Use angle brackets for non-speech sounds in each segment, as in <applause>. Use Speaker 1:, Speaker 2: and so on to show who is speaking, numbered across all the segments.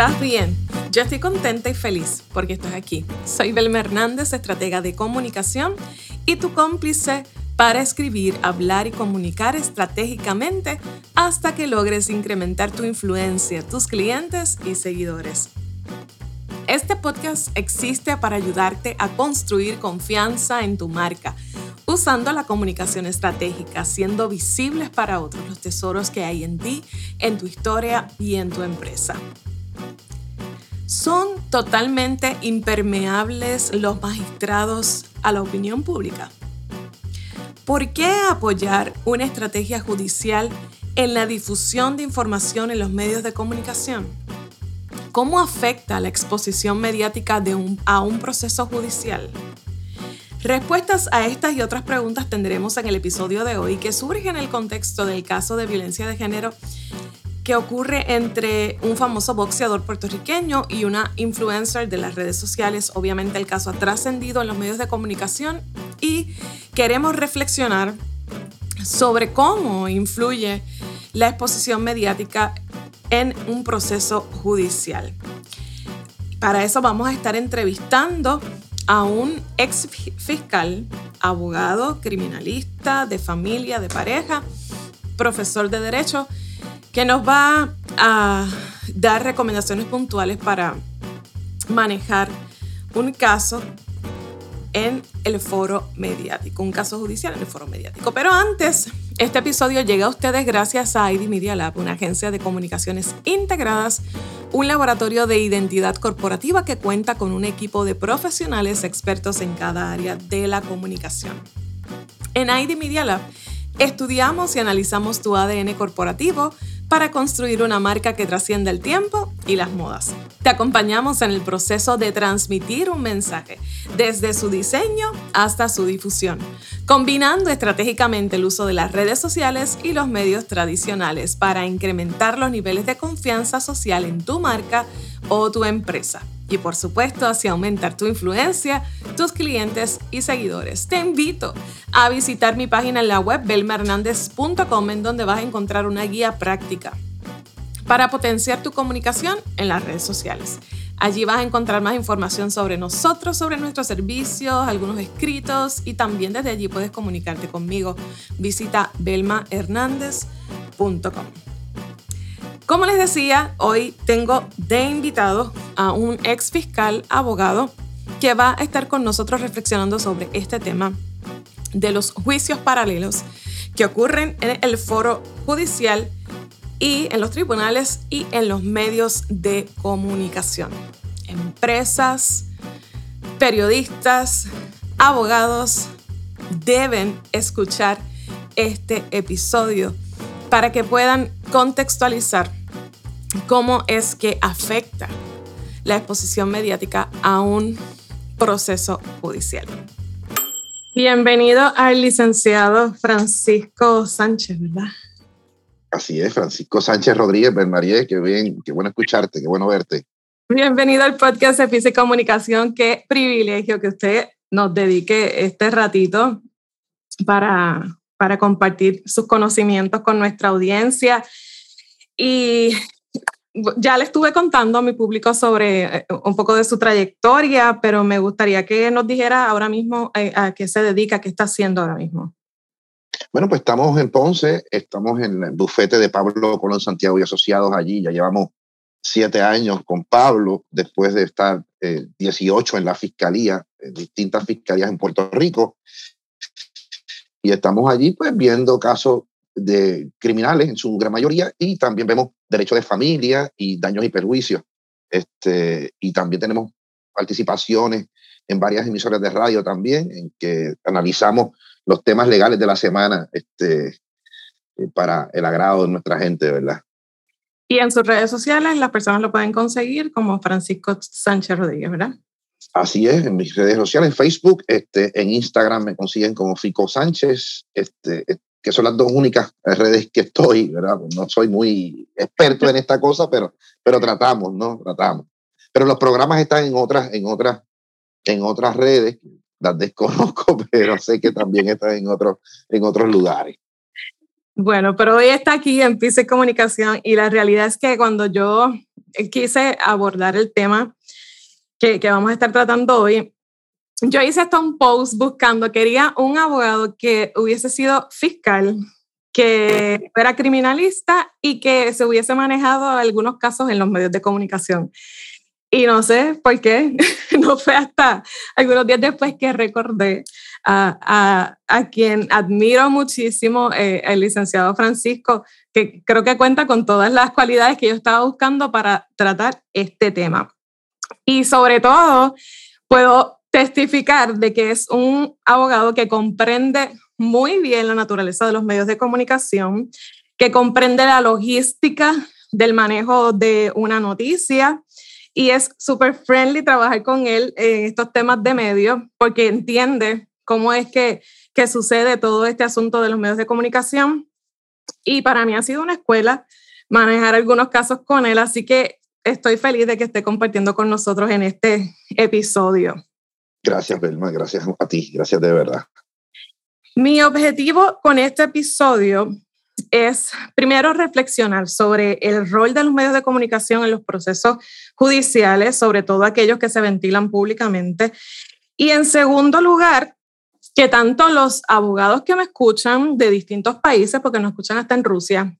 Speaker 1: estás bien. Yo estoy contenta y feliz porque estás aquí. Soy Belma Hernández, estratega de comunicación y tu cómplice para escribir, hablar y comunicar estratégicamente hasta que logres incrementar tu influencia, tus clientes y seguidores. Este podcast existe para ayudarte a construir confianza en tu marca, usando la comunicación estratégica, siendo visibles para otros los tesoros que hay en ti, en tu historia y en tu empresa. ¿Son totalmente impermeables los magistrados a la opinión pública? ¿Por qué apoyar una estrategia judicial en la difusión de información en los medios de comunicación? ¿Cómo afecta la exposición mediática de a un proceso judicial? Respuestas a estas y otras preguntas tendremos en el episodio de hoy que surge en el contexto del caso de violencia de género que ocurre entre un famoso boxeador puertorriqueño y una influencer de las redes sociales. Obviamente el caso ha trascendido en los medios de comunicación y queremos reflexionar sobre cómo influye la exposición mediática en un proceso judicial. Para eso vamos a estar entrevistando a un ex fiscal, abogado, criminalista, de familia, de pareja, profesor de derecho, que nos va a dar recomendaciones puntuales para manejar un caso en el foro mediático, un caso judicial en el foro mediático. Pero antes, este episodio llega a ustedes gracias a ID Media Lab, una agencia de comunicaciones integradas, un laboratorio de identidad corporativa que cuenta con un equipo de profesionales expertos en cada área de la comunicación. En ID Media Lab estudiamos y analizamos tu ADN corporativo, para construir una marca que trascienda el tiempo y las modas. Te acompañamos en el proceso de transmitir un mensaje, desde su diseño hasta su difusión, combinando estratégicamente el uso de las redes sociales y los medios tradicionales para incrementar los niveles de confianza social en tu marca o tu empresa y por supuesto así aumentar tu influencia, tus clientes y seguidores. Te invito a visitar mi página en la web belmahernandez.com en donde vas a encontrar una guía práctica para potenciar tu comunicación en las redes sociales. Allí vas a encontrar más información sobre nosotros, sobre nuestros servicios, algunos escritos y también desde allí puedes comunicarte conmigo. Visita belmahernandez.com. Como les decía, hoy tengo de invitado a un ex fiscal abogado que va a estar con nosotros reflexionando sobre este tema de los juicios paralelos que ocurren en el foro judicial y en los tribunales y en los medios de comunicación. Empresas, periodistas, abogados deben escuchar este episodio para que puedan contextualizar cómo es que afecta la exposición mediática a un proceso judicial. Bienvenido al licenciado Francisco Sánchez, ¿verdad?
Speaker 2: Así es, Francisco Sánchez Rodríguez Bernarié, qué bien, qué bueno escucharte, qué bueno verte.
Speaker 1: Bienvenido al podcast de Física y Comunicación, qué privilegio que usted nos dedique este ratito para, para compartir sus conocimientos con nuestra audiencia. Y ya le estuve contando a mi público sobre eh, un poco de su trayectoria, pero me gustaría que nos dijera ahora mismo eh, a qué se dedica, qué está haciendo ahora mismo.
Speaker 2: Bueno, pues estamos en Ponce, estamos en el bufete de Pablo Colón Santiago y Asociados allí, ya llevamos siete años con Pablo, después de estar 18 eh, en la fiscalía, en distintas fiscalías en Puerto Rico, y estamos allí pues viendo casos de criminales en su gran mayoría y también vemos derecho de familia y daños y perjuicios. Este, y también tenemos participaciones en varias emisoras de radio también, en que analizamos los temas legales de la semana este, eh, para el agrado de nuestra gente, ¿verdad?
Speaker 1: Y en sus redes sociales las personas lo pueden conseguir como Francisco Sánchez Rodríguez, ¿verdad?
Speaker 2: Así es, en mis redes sociales, en Facebook, este, en Instagram me consiguen como Fico Sánchez, este, que son las dos únicas redes que estoy, ¿verdad? Pues no soy muy experto en esta cosa, pero, pero tratamos, ¿no? Tratamos. Pero los programas están en otras, en otras, en otras redes, las desconozco, <laughs> pero sé que también están en otros, en otros lugares.
Speaker 1: Bueno, pero hoy está aquí en Pise Comunicación y la realidad es que cuando yo quise abordar el tema que, que vamos a estar tratando hoy, yo hice hasta un post buscando, quería un abogado que hubiese sido fiscal, que fuera criminalista y que se hubiese manejado algunos casos en los medios de comunicación. Y no sé por qué, <laughs> no fue hasta algunos días después que recordé a, a, a quien admiro muchísimo, eh, el licenciado Francisco, que creo que cuenta con todas las cualidades que yo estaba buscando para tratar este tema. Y sobre todo, puedo testificar de que es un abogado que comprende muy bien la naturaleza de los medios de comunicación, que comprende la logística del manejo de una noticia y es súper friendly trabajar con él en estos temas de medios porque entiende cómo es que, que sucede todo este asunto de los medios de comunicación. Y para mí ha sido una escuela manejar algunos casos con él, así que estoy feliz de que esté compartiendo con nosotros en este episodio.
Speaker 2: Gracias, Belma, gracias a ti, gracias de verdad.
Speaker 1: Mi objetivo con este episodio es primero reflexionar sobre el rol de los medios de comunicación en los procesos judiciales, sobre todo aquellos que se ventilan públicamente. Y en segundo lugar, que tanto los abogados que me escuchan de distintos países, porque nos escuchan hasta en Rusia,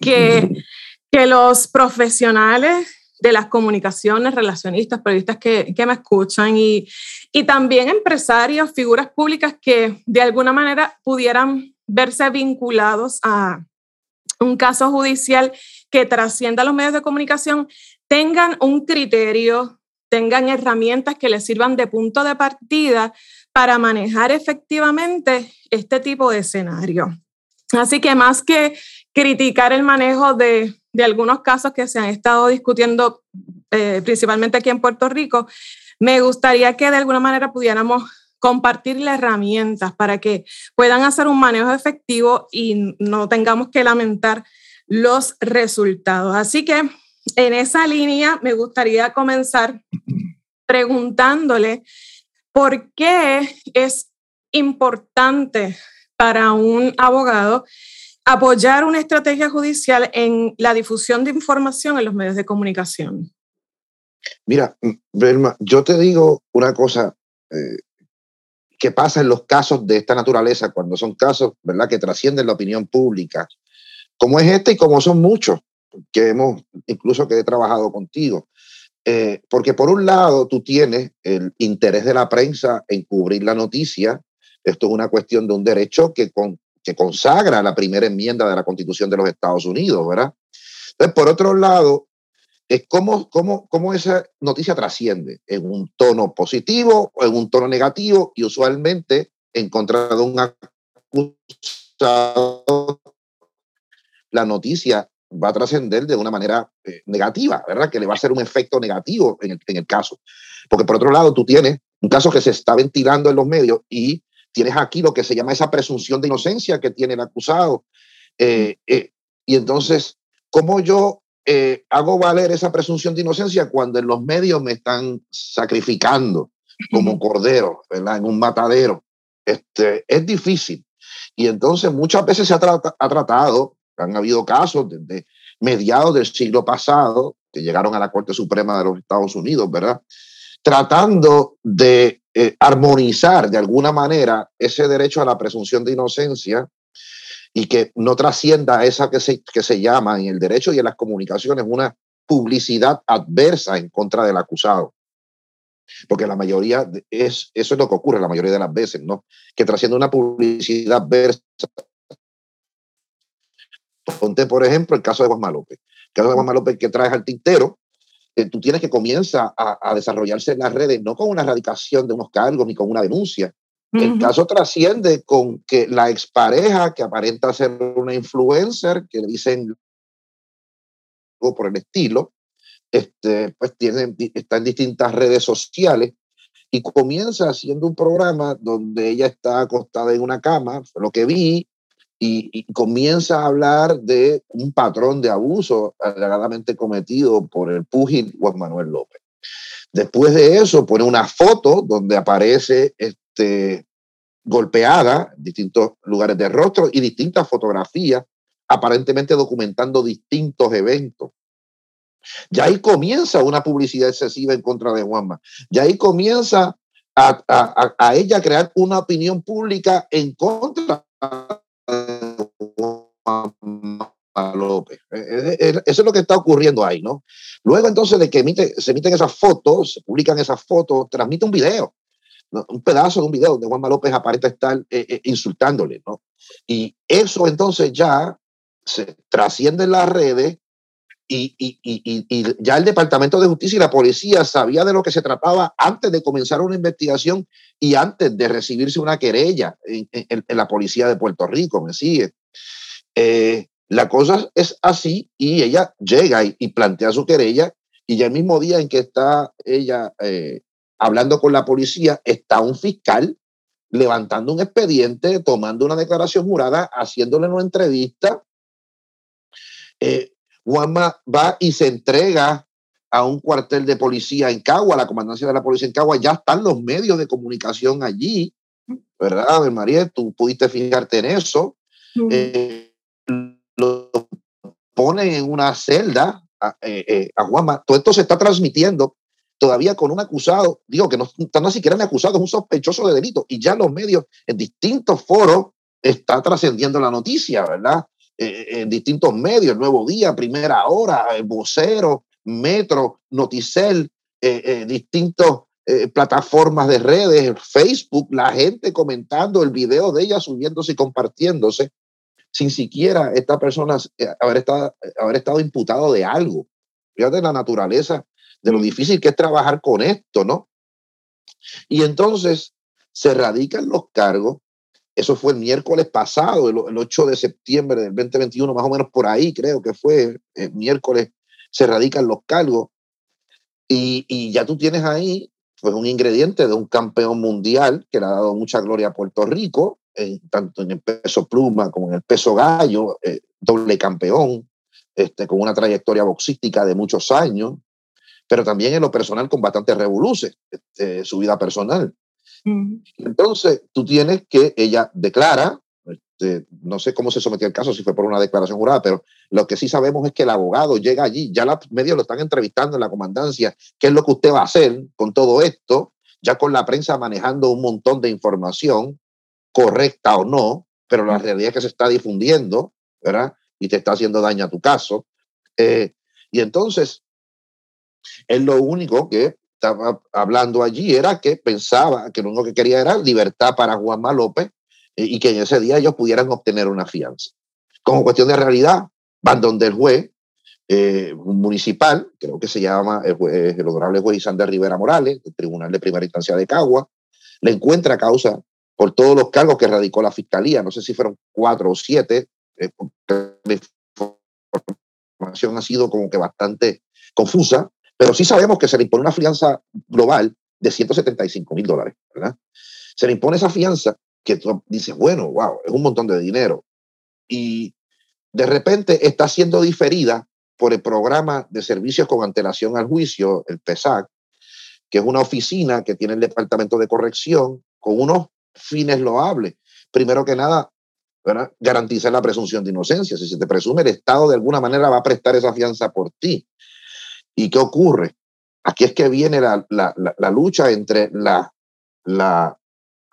Speaker 1: que, <laughs> que los profesionales de las comunicaciones, relacionistas, periodistas que, que me escuchan y, y también empresarios, figuras públicas que de alguna manera pudieran verse vinculados a un caso judicial que trascienda los medios de comunicación, tengan un criterio, tengan herramientas que les sirvan de punto de partida para manejar efectivamente este tipo de escenario. Así que más que criticar el manejo de, de algunos casos que se han estado discutiendo eh, principalmente aquí en Puerto Rico, me gustaría que de alguna manera pudiéramos compartirle herramientas para que puedan hacer un manejo efectivo y no tengamos que lamentar los resultados. Así que en esa línea me gustaría comenzar preguntándole por qué es importante para un abogado apoyar una estrategia judicial en la difusión de información en los medios de comunicación.
Speaker 2: Mira, Belma, yo te digo una cosa eh, que pasa en los casos de esta naturaleza, cuando son casos ¿verdad? que trascienden la opinión pública, como es este y como son muchos que hemos, incluso que he trabajado contigo. Eh, porque por un lado tú tienes el interés de la prensa en cubrir la noticia, esto es una cuestión de un derecho que, con, que consagra la primera enmienda de la Constitución de los Estados Unidos, ¿verdad? Entonces, por otro lado, es cómo, cómo, cómo esa noticia trasciende en un tono positivo o en un tono negativo y usualmente en contra de un acusado, la noticia va a trascender de una manera eh, negativa, ¿verdad? Que le va a hacer un efecto negativo en el, en el caso. Porque por otro lado, tú tienes un caso que se está ventilando en los medios y tienes aquí lo que se llama esa presunción de inocencia que tiene el acusado. Eh, eh, y entonces, ¿cómo yo eh, hago valer esa presunción de inocencia cuando en los medios me están sacrificando como cordero, ¿verdad? En un matadero. Este, es difícil. Y entonces muchas veces se ha, ha tratado, han habido casos desde mediados del siglo pasado que llegaron a la Corte Suprema de los Estados Unidos, ¿verdad? Tratando de eh, armonizar de alguna manera ese derecho a la presunción de inocencia y que no trascienda esa que se, que se llama en el derecho y en las comunicaciones una publicidad adversa en contra del acusado. Porque la mayoría, es, eso es lo que ocurre la mayoría de las veces, ¿no? Que trasciende una publicidad adversa. Ponte, por ejemplo, el caso de Juan López. El caso de Juan López que traes al tintero, tú tienes que comienza a, a, desarrollarse en las redes, no con una erradicación de unos cargos ni con una denuncia, el caso trasciende con que la expareja, que aparenta ser una influencer, que le dicen algo por el estilo, este, pues tiene, está en distintas redes sociales y comienza haciendo un programa donde ella está acostada en una cama, lo que vi, y, comienza a hablar de un patrón de abuso alegadamente cometido por el púgil Juan Manuel López. Después de eso pone una foto donde aparece este, golpeada en distintos lugares de rostro y distintas fotografías, aparentemente documentando distintos eventos. Ya ahí comienza una publicidad excesiva en contra de Juanma. Ya ahí comienza a, a, a ella crear una opinión pública en contra López. Eh, eh, eh, eso es lo que está ocurriendo ahí, ¿no? Luego entonces de que se emiten esas fotos, se publican esas fotos, transmite un video, un pedazo de un video donde Juanma López aparenta estar insultándole, ¿no? Y eso entonces ya se trasciende en las redes y, ya el Departamento de Justicia y la policía sabía de lo que se trataba antes de comenzar una investigación y antes de recibirse una querella en, en, en la policía de Puerto Rico, ¿me sigue? Eh, la cosa es así y ella llega y, y, plantea su querella y ya el mismo día en que está ella eh, hablando con la policía, está un fiscal levantando un expediente, tomando una declaración jurada, haciéndole una entrevista. Eh, Juanma va y se entrega a un cuartel de policía en Cagua, la comandancia de la policía en Cagua, ya están los medios de comunicación allí, ¿verdad, María? Tú pudiste fijarte en eso. Mm. Eh, ponen en una celda a, eh, eh, a. Todo esto se está transmitiendo todavía con un acusado, digo que no está ni siquiera un acusado, es un sospechoso de delito, y ya los medios en distintos foros está trascendiendo la noticia, ¿verdad? Eh, en distintos medios, Nuevo Día, Primera Hora, Vocero, Metro, Noticel, eh, eh, distintos plataformas de redes, Facebook, la gente comentando el video de ella subiéndose y compartiéndose sin siquiera esta persona haber estado, haber estado imputado de algo. Fíjate la naturaleza de lo difícil que es trabajar con esto, ¿no? Y entonces se radican los cargos. Eso fue el miércoles pasado, el, 8 de septiembre del 2021, más o menos por ahí, creo que fue el miércoles, se radican los cargos. Y, y ya tú tienes ahí pues un ingrediente de un campeón mundial que le ha dado mucha gloria a Puerto Rico, tanto en el peso pluma como en el peso gallo, eh, doble campeón, este, con una trayectoria boxística de muchos años, pero también en lo personal con bastantes revoluces, este, su vida personal. Mm. Entonces, tú tienes que ella declara, este, no sé cómo se sometió el caso, si fue por una declaración jurada, pero lo que sí sabemos es que el abogado llega allí, ya los medios lo están entrevistando en la comandancia, qué es lo que usted va a hacer con todo esto, ya con la prensa manejando un montón de información, correcta o no, pero la realidad es que se está difundiendo, ¿verdad? Y te está haciendo daño a tu caso. Eh, y entonces, él lo único que estaba hablando allí era que pensaba que lo único que quería era libertad para Juanma López y que en ese día ellos pudieran obtener una fianza. Como cuestión de realidad, van donde el juez eh, municipal, creo que se llama el, juez, el honorable juez Isander Rivera Morales, del Tribunal de Primera Instancia de Cagua, le encuentra causa por todos los cargos que radicó la fiscalía, no sé si fueron cuatro o siete, eh, la información ha sido como que bastante confusa, pero sí sabemos que se le impone una fianza global de 175 mil dólares, ¿verdad? Se le impone esa fianza que tú dices, bueno, wow, es un montón de dinero. Y de repente está siendo diferida por el programa de servicios con antelación al juicio, el PESAC, que es una oficina que tiene el Departamento de Corrección con unos fines loables. Primero que nada, ¿verdad? garantizar la presunción de inocencia. Si se te presume, el Estado de alguna manera va a prestar esa fianza por ti. ¿Y qué ocurre? Aquí es que viene la, la, la, lucha entre la, la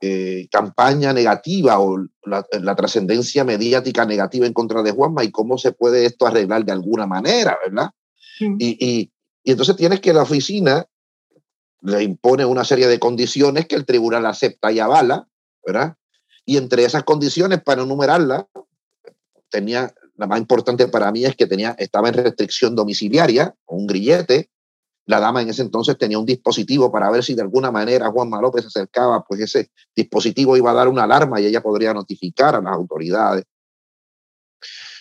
Speaker 2: eh, campaña negativa o la, trascendencia mediática negativa en contra de Juanma y cómo se puede esto arreglar de alguna manera, ¿verdad? Y, y, y, entonces tienes que la oficina le impone una serie de condiciones que el tribunal acepta y avala, ¿verdad? Y entre esas condiciones, para enumerarlas, tenía la más importante para mí es que tenía, estaba en restricción domiciliaria, un grillete. La dama en ese entonces tenía un dispositivo para ver si de alguna manera Juanma López se acercaba, pues ese dispositivo iba a dar una alarma y ella podría notificar a las autoridades.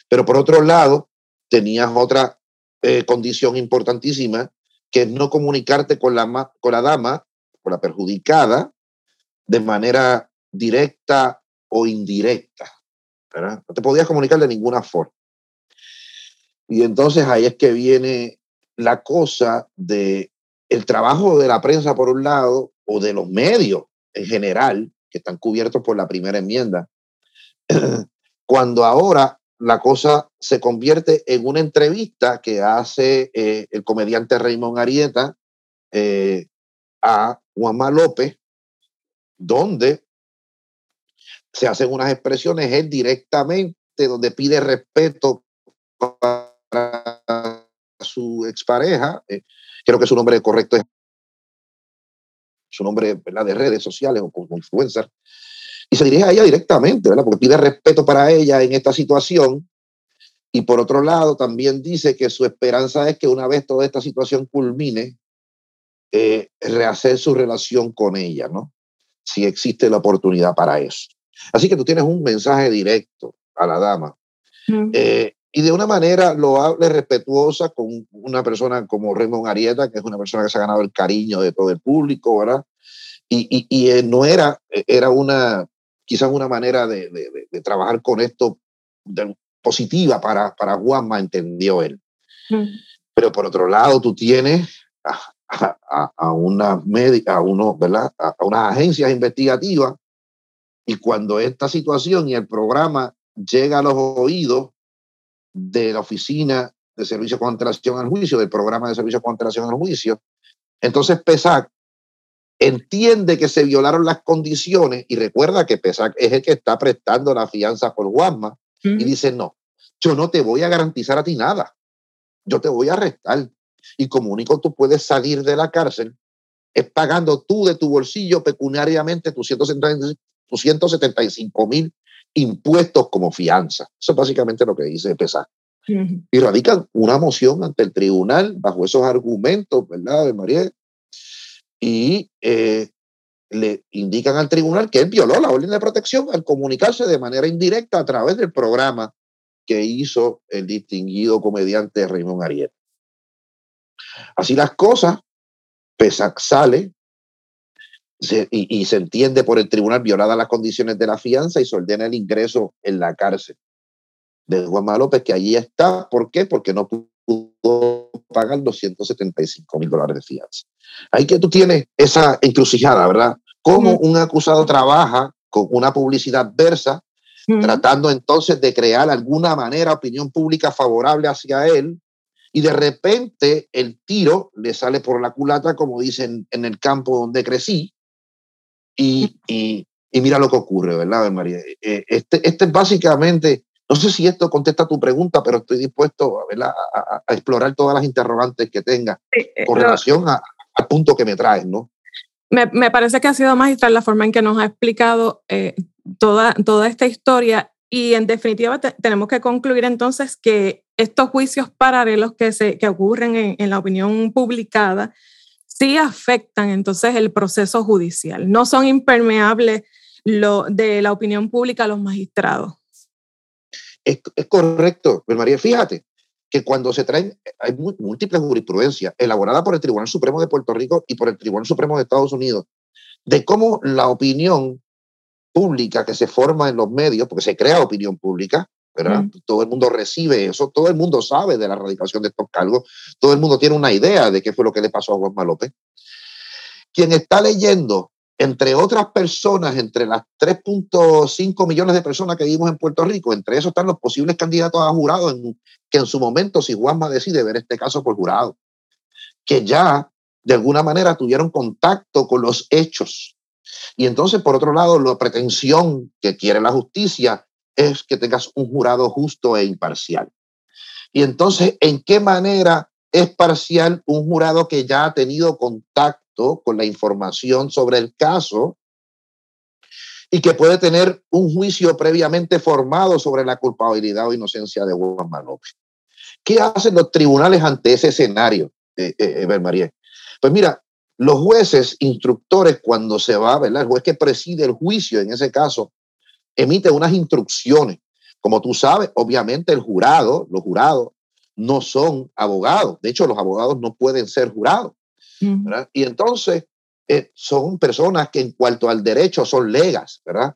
Speaker 2: Pero por otro lado, tenías otra eh, condición importantísima, que es no comunicarte con la, con la dama, con la perjudicada, de manera directa o indirecta. No te podías comunicar de ninguna forma. Y entonces ahí es que viene la cosa de el trabajo de la prensa por un lado o de los medios en general que están cubiertos por la primera enmienda. <clears throat> Cuando ahora la cosa se convierte en una entrevista que hace eh, el comediante Raymond Arieta eh, a Juanma López, donde se hacen unas expresiones él directamente, donde pide respeto para su expareja. Eh, creo que su nombre correcto es su nombre de redes sociales o como influencer. Y se dirige a ella directamente, ¿verdad? porque pide respeto para ella en esta situación. Y por otro lado, también dice que su esperanza es que una vez toda esta situación culmine, eh, rehacer su relación con ella, ¿no? Si existe la oportunidad para eso. Así que tú tienes un mensaje directo a la dama. Eh, y de una manera loable, respetuosa, con una persona como Raymond Arieta, que es una persona que se ha ganado el cariño de todo el público, ¿verdad? Y, y, y eh, no era, era una, quizás una manera de, de, de trabajar con esto positiva para, para Juanma, entendió él. Pero por otro lado, tú tienes a, a, a una médica, a uno, ¿verdad? A, a unas agencias investigativas y cuando esta situación y el programa llega a los oídos de la oficina de servicio de antelación al juicio, del programa de servicio de antelación al juicio, entonces PESAC entiende que se violaron las condiciones y recuerda que PESAC es el que está prestando la fianza por Guasma y dice, no, yo no te voy a garantizar a ti nada, yo te voy a arrestar y como único tú puedes salir de la cárcel es pagando tú de tu bolsillo pecuniariamente tus 175 175 mil impuestos como fianza. Eso es básicamente lo que dice PESA. Y radican una moción ante el tribunal bajo esos argumentos, ¿verdad, de María? Y eh, le indican al tribunal que él violó la orden de protección al comunicarse de manera indirecta a través del programa que hizo el distinguido comediante Raymond Ariel. Así las cosas, PESAC sale y, se entiende por el tribunal violadas las condiciones de la fianza y se ordena el ingreso en la cárcel de Juan López, que allí está. ¿Por qué? Porque no pudo pagar 275 mil dólares de fianza. Ahí que tú tienes esa encrucijada, ¿verdad? Cómo un acusado trabaja con una publicidad adversa, tratando entonces de crear alguna manera opinión pública favorable hacia él, y de repente el tiro le sale por la culata, como dicen en el campo donde crecí, y, y, y, mira lo que ocurre, ¿verdad, María? Eh, este, este es básicamente, no sé si esto contesta tu pregunta, pero estoy dispuesto ¿verdad? A, a explorar todas las interrogantes que tenga eh, con relación a, al punto que me traes, ¿no?
Speaker 1: Me, me, parece que ha sido magistral la forma en que nos ha explicado eh, toda, toda esta historia y en definitiva te, tenemos que concluir entonces que estos juicios paralelos que, se, que ocurren en, en la opinión publicada sí afectan entonces el proceso judicial, no son impermeables lo, de la opinión pública a los magistrados.
Speaker 2: Es, correcto, María, fíjate que cuando se traen, hay múltiples jurisprudencias elaboradas por el Tribunal Supremo de Puerto Rico y por el Tribunal Supremo de Estados Unidos, de cómo la opinión pública que se forma en los medios, porque se crea opinión pública, ¿verdad? Mm. Todo el mundo recibe eso, todo el mundo sabe de la erradicación de estos cargos, todo el mundo tiene una idea de qué fue lo que le pasó a Juan López. Quien está leyendo, entre otras personas, entre las 3.5 millones de personas que vivimos en Puerto Rico, entre esos están los posibles candidatos a jurado, en, que en su momento, si Juanma decide ver este caso por jurado, que ya de alguna manera tuvieron contacto con los hechos. Y entonces, por otro lado, la pretensión que quiere la justicia es que tengas un jurado justo e imparcial. Y entonces, ¿en qué manera es parcial un jurado que ya ha tenido contacto con la información sobre el caso y que puede tener un juicio previamente formado sobre la culpabilidad o inocencia de Juan López? ¿Qué hacen los tribunales ante ese escenario, eh, eh? Pues mira, los jueces instructores, cuando se va, ¿verdad? El juez que preside el juicio, en ese caso, emite unas instrucciones. Como tú sabes, obviamente el jurado, los jurados, no son abogados. De hecho, los abogados no pueden ser jurados. Y entonces eh, son personas que en cuanto al derecho son legas, ¿verdad?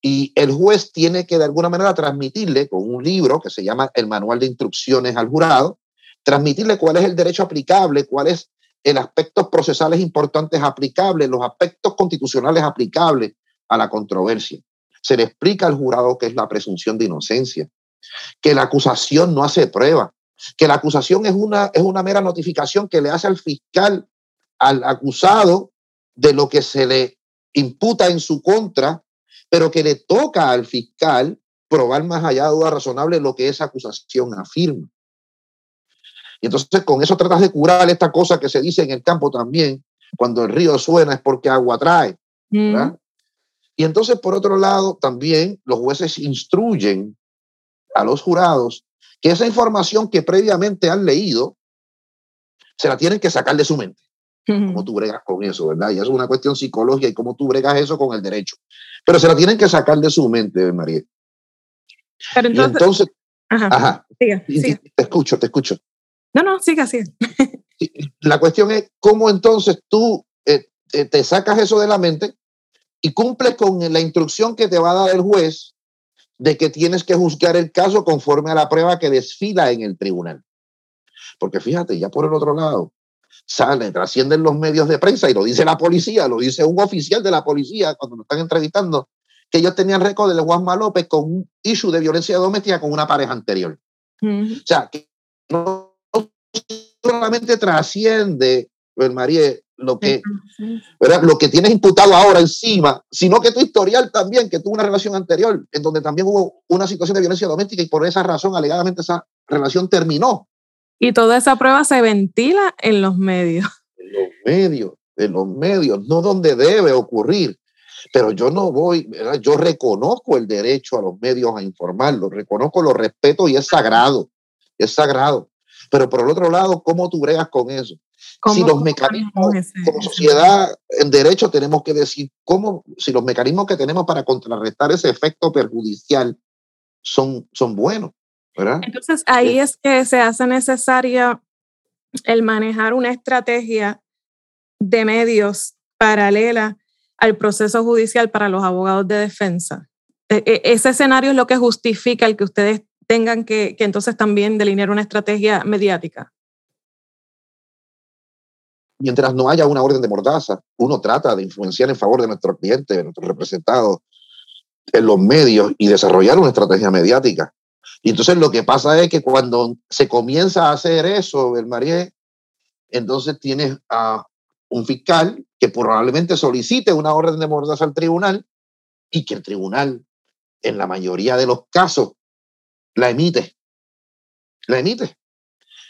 Speaker 2: Y el juez tiene que de alguna manera transmitirle con un libro que se llama el Manual de Instrucciones al Jurado, transmitirle cuál es el derecho aplicable, cuál es el aspectos procesales importantes aplicables, los aspectos constitucionales aplicables a la controversia se le explica al jurado que es la presunción de inocencia. que la acusación no hace prueba, que la acusación es una, es una mera notificación que le hace al fiscal, al acusado, de lo que se le imputa en su contra, pero que le toca al fiscal probar más allá de duda razonable lo que esa acusación afirma. Y entonces con eso tratas de curar esta cosa que se dice en el campo también, cuando el río suena es porque agua trae. Y entonces, por otro lado, también los jueces instruyen a los jurados que esa información que previamente han leído se la tienen que sacar de su mente. ¿Cómo tú bregas con eso, verdad? Y eso es una cuestión psicológica y cómo tú bregas eso con el derecho. Pero se la tienen que sacar de su mente, María. Pero entonces, ajá, te escucho, te escucho.
Speaker 1: No, no, sigue así.
Speaker 2: La cuestión es cómo entonces tú eh, te sacas eso de la mente y cumples con la instrucción que te va a dar el juez de que tienes que juzgar el caso conforme a la prueba que desfila en el tribunal. Porque fíjate, ya por el otro lado, salen, trascienden los medios de prensa y lo dice la policía, lo dice un oficial de la policía cuando lo están entrevistando, que ellos tenían récord de Juanma López con un issue de violencia doméstica con una pareja anterior. O sea, que no solamente trasciende, pues, María, lo que, lo que tienes imputado ahora encima, sino que tu historial también, que tuvo una relación anterior, en donde también hubo una situación de violencia doméstica y por esa razón, alegadamente, esa relación terminó.
Speaker 1: Y toda esa prueba se ventila en los medios.
Speaker 2: En los medios, en los medios, no donde debe ocurrir. Pero yo no voy, yo reconozco el derecho a los medios a informarlo, reconozco, lo respeto y es sagrado, es sagrado. Pero por el otro lado, ¿cómo tú bregas con eso? Si los mecanismos, como sociedad en derecho, tenemos que decir cómo, si los mecanismos que tenemos para contrarrestar ese efecto perjudicial son, son buenos. ¿verdad?
Speaker 1: Entonces ahí es que se hace necesario el manejar una estrategia de medios paralela al proceso judicial para los abogados de defensa. E, e, ese escenario es lo que justifica el que ustedes tengan que, entonces también delinear una estrategia mediática
Speaker 2: mientras no haya una orden de mordaza, uno trata de influenciar en favor de nuestros clientes, de nuestros representados en los medios y desarrollar una estrategia mediática. Y entonces lo que pasa es que cuando se comienza a hacer eso, el María, entonces tienes a un fiscal que probablemente solicite una orden de mordaza al tribunal y que el tribunal, en la mayoría de los casos, la emite. La emite.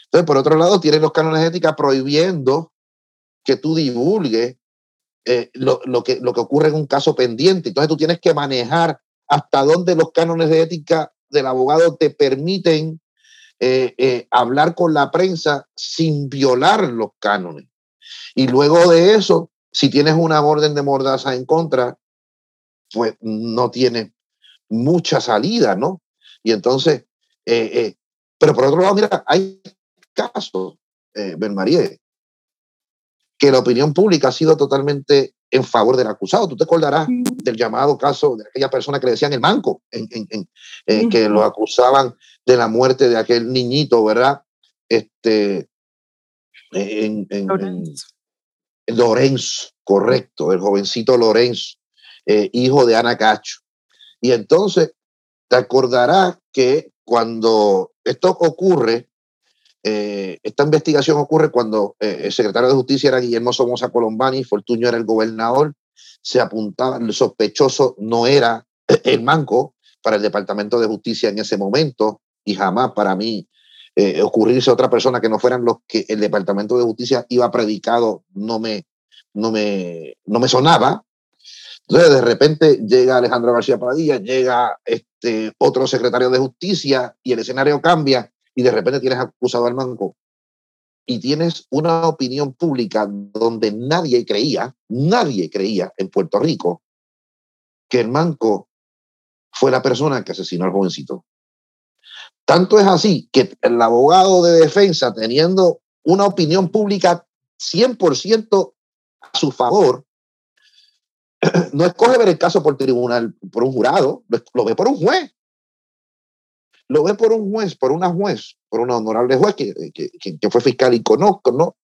Speaker 2: Entonces, por otro lado, tiene los cánones de ética prohibiendo que tú divulgues eh, lo, que, lo que ocurre en un caso pendiente. Entonces tú tienes que manejar hasta dónde los cánones de ética del abogado te permiten eh, eh, hablar con la prensa sin violar los cánones. Y luego de eso, si tienes una orden de mordaza en contra, pues no tienes mucha salida, ¿no? Y entonces, pero por otro lado, mira, hay casos, Ben Marie, que la opinión pública ha sido totalmente en favor del acusado. Tú te acordarás del llamado caso de aquella persona que le decían el manco, en, en, que lo acusaban de la muerte de aquel niñito, ¿verdad? Este, en, Lorenzo. correcto, el jovencito Lorenzo, eh, hijo de Ana Cacho. Y entonces te acordarás que cuando esto ocurre, eh, esta investigación ocurre cuando eh, el secretario de Justicia era Guillermo Somoza Colombani, Fortuño era el gobernador, se apuntaba, el sospechoso no era <clears throat> el manco para el Departamento de Justicia en ese momento y jamás para mí eh, ocurrirse otra persona que no fueran los que el Departamento de Justicia iba predicado no me, no me, no me sonaba. Entonces de repente llega Alejandro García Padilla, llega este otro secretario de Justicia y el escenario cambia y de repente tienes acusado al manco y tienes una opinión pública donde nadie creía, nadie creía en Puerto Rico que el manco fue la persona que asesinó al jovencito. Tanto es así que el abogado de defensa, teniendo una opinión pública 100% a su favor, <clears throat> no escoge ver el caso por tribunal, por un jurado, lo ve por un juez lo ve por un juez, por una juez, por una honorable juez que, que, que fue fiscal y conozco, ¿no?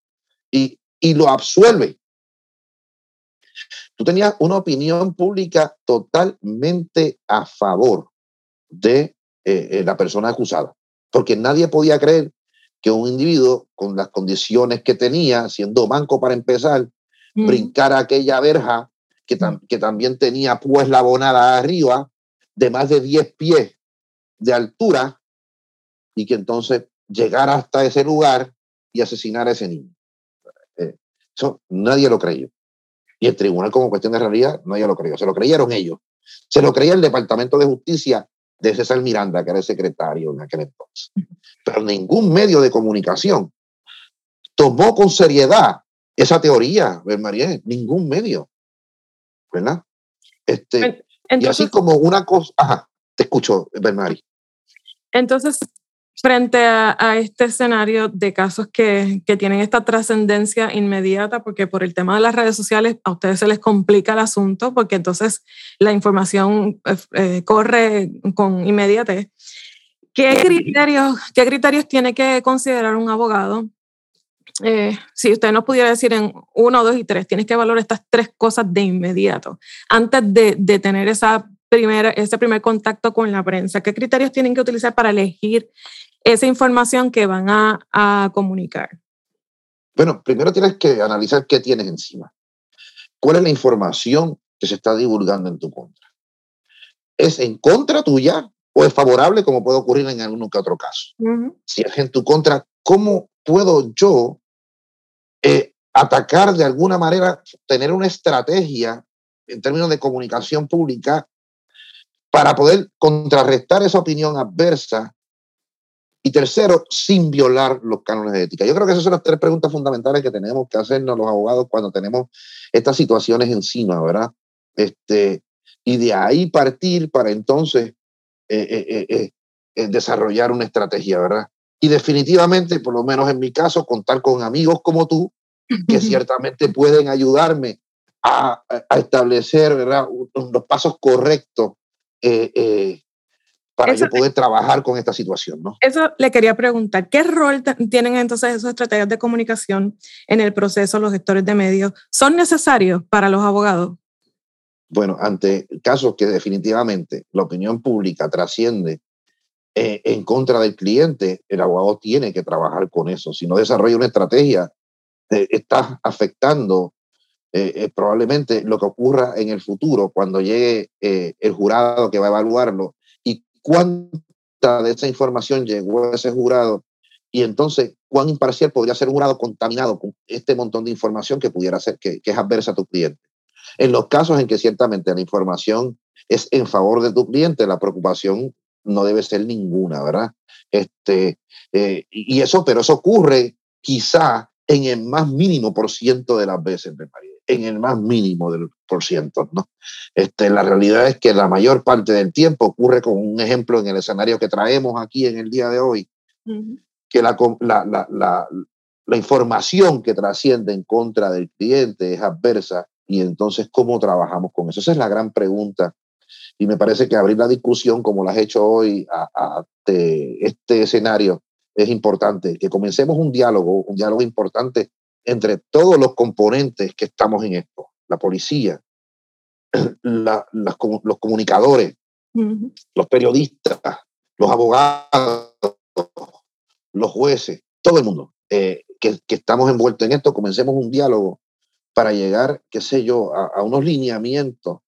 Speaker 2: Y, y lo absuelve. Tú tenías una opinión pública totalmente a favor de la persona acusada, porque nadie podía creer que un individuo con las condiciones que tenía, siendo banco para empezar, brincara aquella verja que, también tenía pues la bonada arriba de más de 10 pies de altura y que entonces llegara hasta ese lugar y asesinara a ese niño. Eh, eso nadie lo creyó. Y el tribunal, como cuestión de realidad, nadie lo creyó. Se lo creyeron ellos. Se lo creía el Departamento de Justicia de César Miranda, que era el secretario en aquel entonces. Pero ningún medio de comunicación tomó con seriedad esa teoría, María, ningún medio. ¿Verdad? Este, y así como una cosa, ajá, te escucho, Bernari.
Speaker 1: Entonces, frente a, este escenario de casos que, que tienen esta trascendencia inmediata, porque por el tema de las redes sociales a ustedes se les complica el asunto, porque entonces la información eh, eh, corre con inmediatez. ¿Qué criterios, ¿Qué criterios tiene que considerar un abogado? Eh, si usted nos pudiera decir en uno, dos y tres, tienes que valorar estas tres cosas de inmediato, antes de, de tener esa primera, ese primer contacto con la prensa. ¿Qué criterios tienen que utilizar para elegir esa información que van a, a comunicar?
Speaker 2: Bueno, primero tienes que analizar qué tienes encima. ¿Cuál es la información que se está divulgando en tu contra? ¿Es en contra tuya o es favorable como puede ocurrir en algún que otro caso? Si es en tu contra, ¿cómo puedo yo eh, atacar de alguna manera, tener una estrategia en términos de comunicación pública para poder contrarrestar esa opinión adversa y tercero, sin violar los cánones de ética. Yo creo que esas son las tres preguntas fundamentales que tenemos que hacernos los abogados cuando tenemos estas situaciones encima, ¿verdad? Este, y de ahí partir para entonces eh, eh, desarrollar una estrategia, ¿verdad? Y definitivamente, por lo menos en mi caso, contar con amigos como tú, que ciertamente pueden ayudarme a, a establecer ¿verdad? los pasos correctos para yo poder trabajar con esta situación, ¿no?
Speaker 1: Eso le quería preguntar, ¿qué rol tienen entonces esas estrategias de comunicación en el proceso los gestores de medios? ¿Son necesarios para los abogados?
Speaker 2: Bueno, ante casos que definitivamente la opinión pública trasciende eh, en contra del cliente, el abogado tiene que trabajar con eso. Si no desarrolla una estrategia, eh, está afectando eh, probablemente lo que ocurra en el futuro cuando llegue el jurado que va a evaluarlo cuánta de esa información llegó a ese jurado y entonces cuán imparcial podría ser un jurado contaminado con este montón de información que pudiera ser que, es adversa a tu cliente. En los casos en que ciertamente la información es en favor de tu cliente, la preocupación no debe ser ninguna, ¿verdad? Este, eh, y eso, pero eso ocurre quizá en el más mínimo por ciento de las veces, me parece en el más mínimo del por ciento. ¿no? Este, la realidad es que la mayor parte del tiempo ocurre con un ejemplo en el escenario que traemos aquí en el día de hoy, que la, la, la, la, información que trasciende en contra del cliente es adversa y entonces cómo trabajamos con eso. Esa es la gran pregunta. Y me parece que abrir la discusión como la has hecho hoy a, a este escenario es importante, que comencemos un diálogo, un diálogo importante entre todos los componentes que estamos en esto, la policía, <clears throat> los comunicadores, los periodistas, los abogados, los jueces, todo el mundo eh, que, estamos envueltos en esto, comencemos un diálogo para llegar, qué sé yo, a, unos lineamientos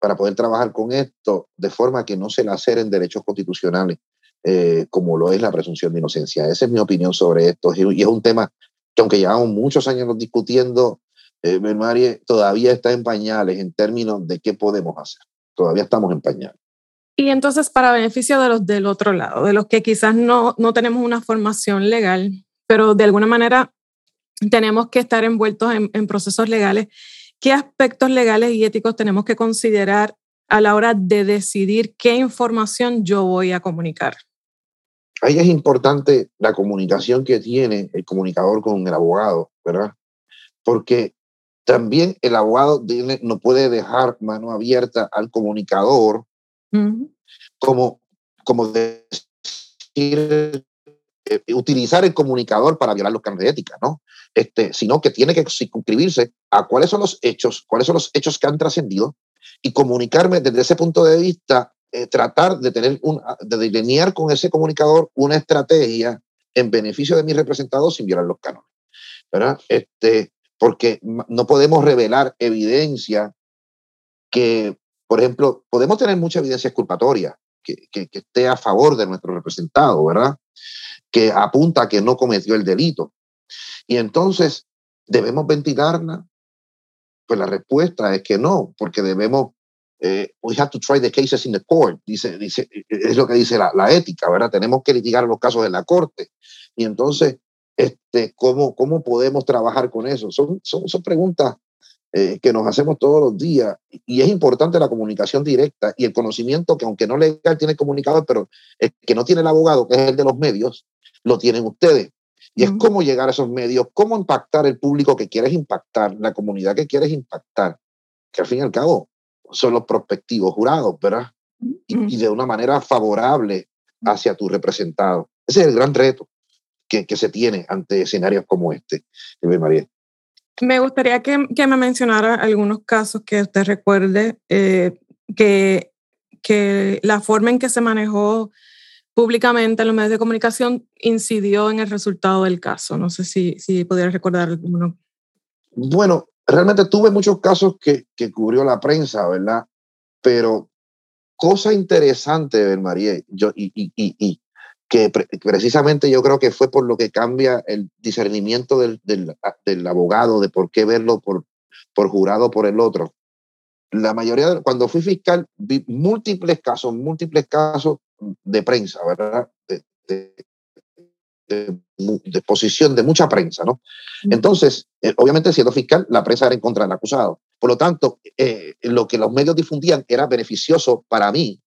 Speaker 2: para poder trabajar con esto de forma que no se laceren derechos constitucionales, eh, como lo es la presunción de inocencia. Esa es mi opinión sobre esto y es un tema que aunque llevamos muchos años discutiendo, eh, todavía está en pañales en términos de qué podemos hacer. Todavía estamos en pañales.
Speaker 1: Y entonces, para beneficio de los del otro lado, de los que quizás no, no tenemos una formación legal, pero de alguna manera tenemos que estar envueltos en, en procesos legales, ¿qué aspectos legales y éticos tenemos que considerar a la hora de decidir qué información yo voy a comunicar?
Speaker 2: ahí es importante la comunicación que tiene el comunicador con el abogado, ¿verdad? Porque también el abogado no puede dejar mano abierta al comunicador como, como decir, utilizar el comunicador para violar los cánones de ética, ¿no? Este, sino que tiene que circunscribirse a cuáles son los hechos, cuáles son los hechos que han trascendido y comunicarme desde ese punto de vista eh, tratar de tener un, de delinear con ese comunicador una estrategia en beneficio de mi representado sin violar los cánones, ¿verdad? Este, porque no podemos revelar evidencia que, por ejemplo, podemos tener mucha evidencia exculpatoria que, que, que esté a favor de nuestro representado, ¿verdad? Que apunta a que no cometió el delito. Y entonces, ¿debemos ventilarla? Pues la respuesta es que no, porque debemos eh, we have to try the cases in the court, dice, dice, es lo que dice la, la, ética, ¿verdad? Tenemos que litigar los casos en la corte. Y entonces, este, ¿cómo, cómo podemos trabajar con eso? Son, son, son preguntas eh, que nos hacemos todos los días y es importante la comunicación directa y el conocimiento que aunque no legal tiene el comunicador, pero el que no tiene el abogado, que es el de los medios, lo tienen ustedes. Y es cómo llegar a esos medios, cómo impactar el público que quieres impactar, la comunidad que quieres impactar, que al fin y al cabo son los prospectivos jurados, ¿verdad? Y, de una manera favorable hacia tu representado. Ese es el gran reto que, que se tiene ante escenarios como este, María.
Speaker 1: Me gustaría que, que, me mencionara algunos casos que usted recuerde eh, que, que la forma en que se manejó públicamente en los medios de comunicación incidió en el resultado del caso. No sé si, si pudiera recordar alguno.
Speaker 2: Bueno, realmente tuve muchos casos que, que cubrió la prensa, ¿verdad? Pero cosa interesante, María, yo, y, y, y, que precisamente yo creo que fue por lo que cambia el discernimiento del, del, del abogado de por qué verlo por, por jurado por el otro. La mayoría, de, cuando fui fiscal, vi múltiples casos, múltiples casos de prensa, ¿verdad? De, de, de, posición de mucha prensa, ¿no? Entonces, eh, obviamente siendo fiscal, la prensa era en contra del acusado. Por lo tanto, eh, lo que los medios difundían era beneficioso para mí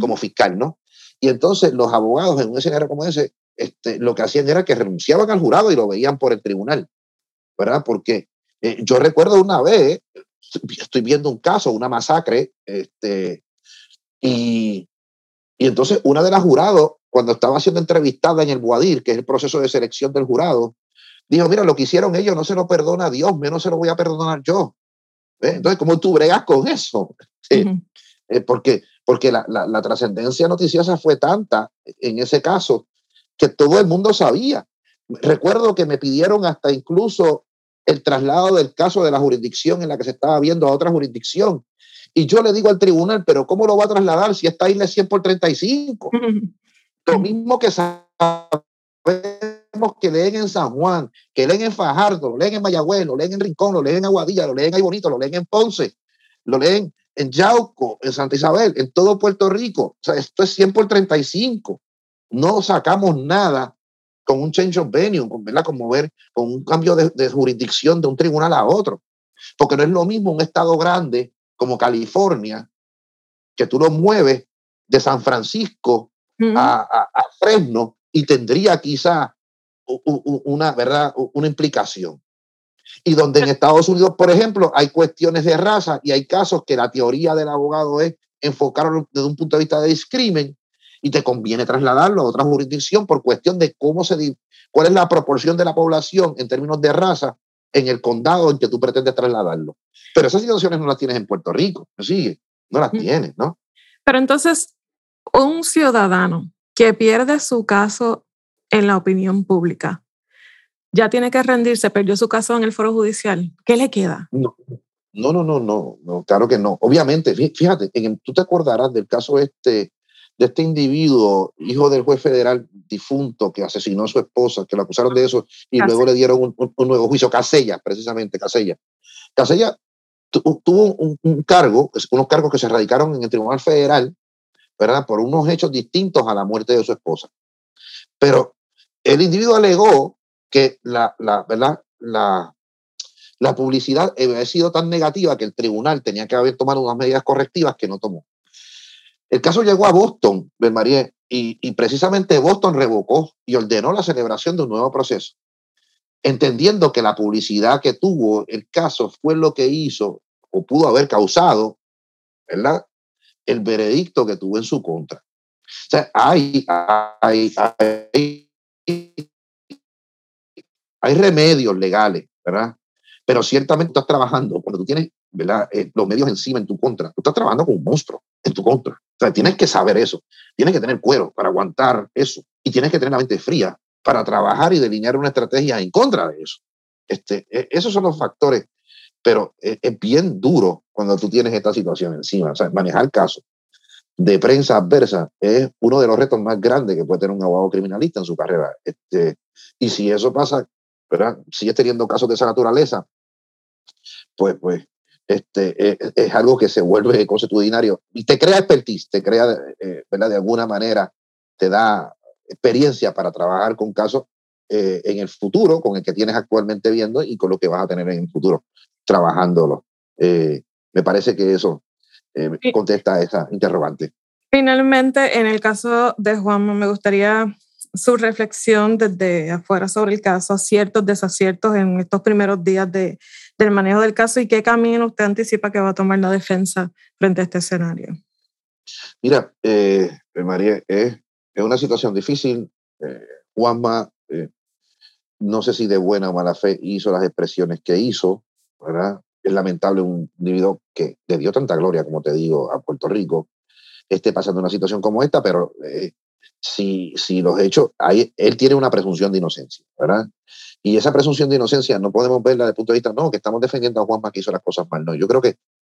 Speaker 2: como fiscal, ¿no? Y entonces los abogados en un escenario como ese, este, lo que hacían era que renunciaban al jurado y lo veían por el tribunal, ¿verdad? Porque eh, yo recuerdo una vez, estoy viendo un caso, una masacre, este, y, y entonces una de las jurados cuando estaba siendo entrevistada en el Boadir, que es el proceso de selección del jurado, dijo, mira, lo que hicieron ellos no se lo perdona a Dios, menos se lo voy a perdonar yo. Entonces, ¿cómo tú bregas con eso? <laughs> Sí. Eh, porque porque la, la, la trascendencia noticiosa fue tanta en ese caso que todo el mundo sabía. Recuerdo que me pidieron hasta incluso el traslado del caso de la jurisdicción en la que se estaba viendo a otra jurisdicción. Y yo le digo al tribunal, pero ¿cómo lo va a trasladar si esta isla es 100 por 35? <laughs> Lo mismo que sabemos que leen en San Juan, que leen en Fajardo, lo leen en Mayagüez, lo leen en Rincón, lo leen en Aguadilla, lo leen en Bonito, lo leen en Ponce, lo leen en Yauco, en Santa Isabel, en todo Puerto Rico. O sea, esto es 100 por 35. No sacamos nada con un change of venue, con, ¿verdad? con mover, con un cambio de, de jurisdicción de un tribunal a otro. Porque no es lo mismo un estado grande como California, que tú lo mueves de San Francisco a, a, Fresno y tendría quizá una, ¿verdad? una implicación. Y donde en Estados Unidos, por ejemplo, hay cuestiones de raza y hay casos que la teoría del abogado es enfocarlo desde un punto de vista de discrimen y te conviene trasladarlo a otra jurisdicción por cuestión de cómo se cuál es la proporción de la población en términos de raza en el condado en que tú pretendes trasladarlo. Pero esas situaciones no las tienes en Puerto Rico, sigue? No las tienes, ¿no?
Speaker 1: Pero entonces, un ciudadano que pierde su caso en la opinión pública, ya tiene que rendirse, perdió su caso en el foro judicial, ¿qué le queda?
Speaker 2: No, no, no, no, no, claro que no. Obviamente, fíjate, en, tú te acordarás del caso este, de este individuo, hijo del juez federal difunto que asesinó a su esposa, que lo acusaron de eso y luego le dieron un, nuevo juicio, Casella, precisamente, Casella. Casella tuvo un, un, cargo, unos cargos que se radicaron en el Tribunal Federal ¿verdad? Por unos hechos distintos a la muerte de su esposa. Pero el individuo alegó que la, la, ¿verdad? La, la publicidad había sido tan negativa que el tribunal tenía que haber tomado unas medidas correctivas que no tomó. El caso llegó a Boston, María, y, y precisamente Boston revocó y ordenó la celebración de un nuevo proceso, entendiendo que la publicidad que tuvo el caso fue lo que hizo o pudo haber causado, ¿verdad? el veredicto que tuvo en su contra. O sea, hay, hay, hay, hay remedios legales, ¿verdad? Pero ciertamente estás trabajando, cuando tú tienes ¿verdad? Eh, los medios encima en tu contra. Tú estás trabajando con un monstruo en tu contra. O sea, tienes que saber eso. Tienes que tener cuero para aguantar eso. Y tienes que tener la mente fría para trabajar y delinear una estrategia en contra de eso. Este, e, esos son los factores. Pero es, es bien duro cuando tú tienes esta situación encima. O sea, manejar el caso de prensa adversa es uno de los retos más grandes que puede tener un abogado criminalista en su carrera. Este, y si eso pasa, ¿verdad? Sigues teniendo casos de esa naturaleza, pues, pues este, es, es, algo que se vuelve consuetudinario y te crea expertise, te crea, eh, ¿verdad? De alguna manera, te da experiencia para trabajar con casos eh, en el futuro, con el que tienes actualmente viendo y con lo que vas a tener en el futuro trabajándolo. Eh, me parece que eso eh, contesta a esa interrogante.
Speaker 1: Finalmente, en el caso de Juanma, me gustaría su reflexión desde afuera sobre el caso, aciertos, desaciertos en estos primeros días de, del manejo del caso y qué camino usted anticipa que va a tomar la defensa frente a este escenario.
Speaker 2: Mira, eh, María, es, es, una situación difícil. Eh, Juanma, eh, no sé si de buena o mala fe hizo las expresiones que hizo, ¿verdad? Es lamentable un individuo que le dio tanta gloria, como te digo, a Puerto Rico, esté pasando una situación como esta, pero eh, si, si los hechos, hay, él tiene una presunción de inocencia, ¿verdad? Y esa presunción de inocencia no podemos verla desde el punto de vista, no, que estamos defendiendo a Juanma que hizo las cosas mal, no, yo creo que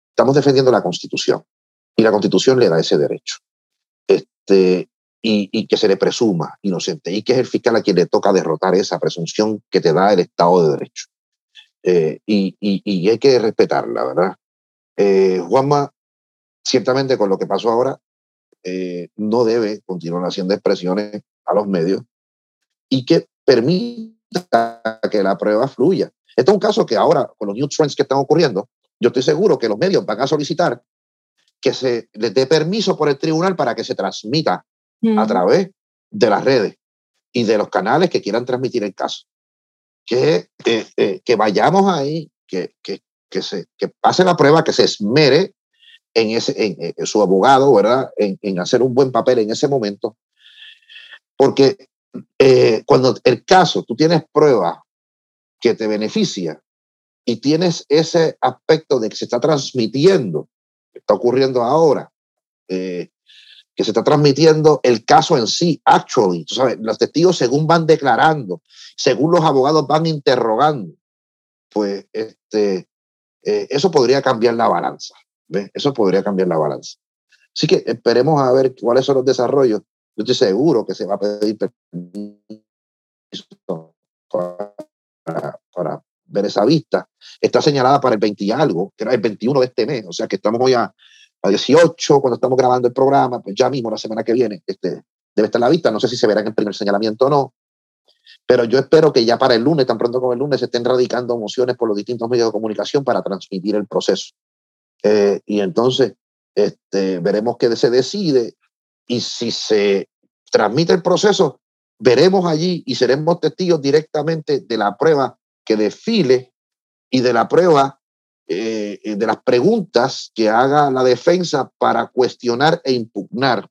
Speaker 2: estamos defendiendo la Constitución y la Constitución le da ese derecho. Este, y, y, que se le presuma inocente y que es el fiscal a quien le toca derrotar esa presunción que te da el Estado de Derecho. Eh, y, y, hay que respetarla, ¿verdad? Eh, Juanma, ciertamente con lo que pasó ahora, eh, no debe continuar haciendo expresiones a los medios y que permita que la prueba fluya. Este es un caso que ahora, con los new trends que están ocurriendo, yo estoy seguro que los medios van a solicitar que se les dé permiso por el tribunal para que se transmita mm. a través de las redes y de los canales que quieran transmitir el caso. Que, eh, eh, que vayamos ahí, que, que, que, se, que pase la prueba, que se esmere en, ese, en, su abogado, ¿verdad? En, en, hacer un buen papel en ese momento. Porque eh, cuando el caso, tú tienes prueba que te beneficia y tienes ese aspecto de que se está transmitiendo, está ocurriendo ahora, eh, que se está transmitiendo el caso en sí, actually, tú sabes, los testigos según van declarando, según los abogados van interrogando, pues este, eh, eso podría cambiar la balanza. Eso podría cambiar la balanza. Así que esperemos a ver cuáles son los desarrollos. Yo estoy seguro que se va a pedir permiso para, para ver esa vista. Está señalada para el 20 y algo, que era el 21 de este mes, o sea que estamos hoy a, a 18 cuando estamos grabando el programa, pues ya mismo la semana que viene este, debe estar la vista. No sé si se verá en el primer señalamiento o no, pero yo espero que ya para el lunes, tan pronto como el lunes, se estén radicando mociones por los distintos medios de comunicación para transmitir el proceso. Eh, y entonces este, veremos qué se decide y si se transmite el proceso, veremos allí y seremos testigos directamente de la prueba que desfile y de la prueba eh, de las preguntas que haga la defensa para cuestionar e impugnar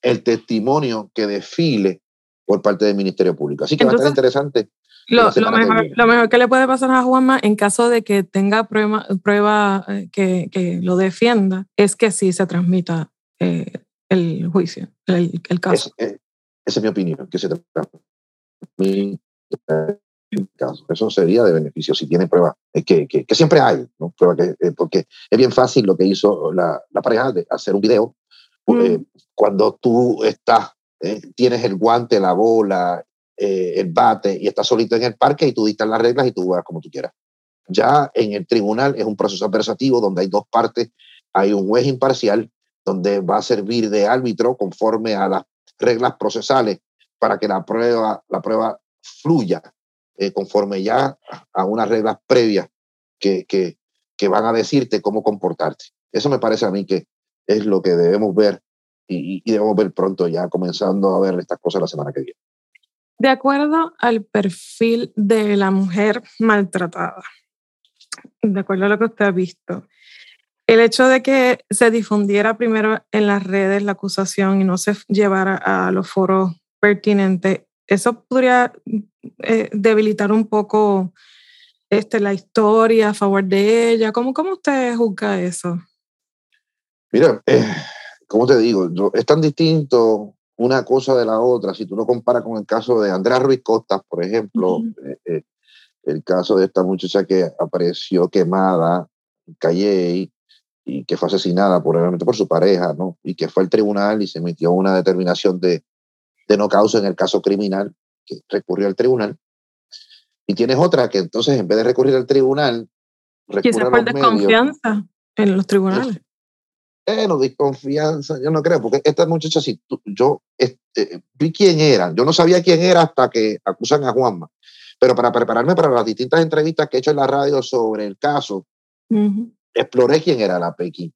Speaker 2: el testimonio que desfile por parte del Ministerio Público. Así que Entonces, va a estar interesante
Speaker 1: lo, lo, mejor, lo, mejor, que le puede pasar a Juanma en caso de que tenga prueba, prueba eh, que, que, lo defienda es que sí se transmita eh, el juicio, el, el caso.
Speaker 2: Es, es, esa es mi opinión, que se transmita el caso. Eso sería de beneficio si tiene prueba, eh, que, que, que, siempre hay, ¿no? prueba que, eh, porque es bien fácil lo que hizo la, la pareja de hacer un video. Mm. cuando tú estás, tienes el guante, la bola, eh, el bate y estás solito en el parque y tú dictas las reglas y tú juegas como tú quieras. Ya en el tribunal es un proceso adversativo donde hay dos partes, hay un juez imparcial donde va a servir de árbitro conforme a las reglas procesales para que la prueba, la prueba fluya eh, conforme ya a unas reglas previas que, que, que van a decirte cómo comportarte. Eso me parece a mí que es lo que debemos ver y, y, debemos ver pronto ya comenzando a ver estas cosas la semana que viene.
Speaker 1: De acuerdo al perfil de la mujer maltratada, de acuerdo a lo que usted ha visto, el hecho de que se difundiera primero en las redes la acusación y no se llevara a los foros pertinentes, eso podría eh, debilitar un poco este, la historia a favor de ella? ¿Cómo, cómo usted juzga eso?
Speaker 2: Mira, eh, como te digo, es tan distinto una cosa de la otra. Si tú lo comparas con el caso de Andrea Ruiz Costas, por ejemplo, eh, eh, el caso de esta muchacha que apareció quemada en Calle y que fue asesinada probablemente por su pareja, ¿no? Y que fue al tribunal y se emitió una determinación de, de no causa en el caso criminal, que recurrió al tribunal. Y tienes otra que entonces, en vez de recurrir al tribunal,
Speaker 1: a los desconfianza en los tribunales.
Speaker 2: Eh, no, desconfianza, yo no creo, porque esta muchacha, si yo este, vi quién era, yo no sabía quién era hasta que acusan a Juanma, pero para prepararme para las distintas entrevistas que he hecho en la radio sobre el caso, exploré quién era la Pequi.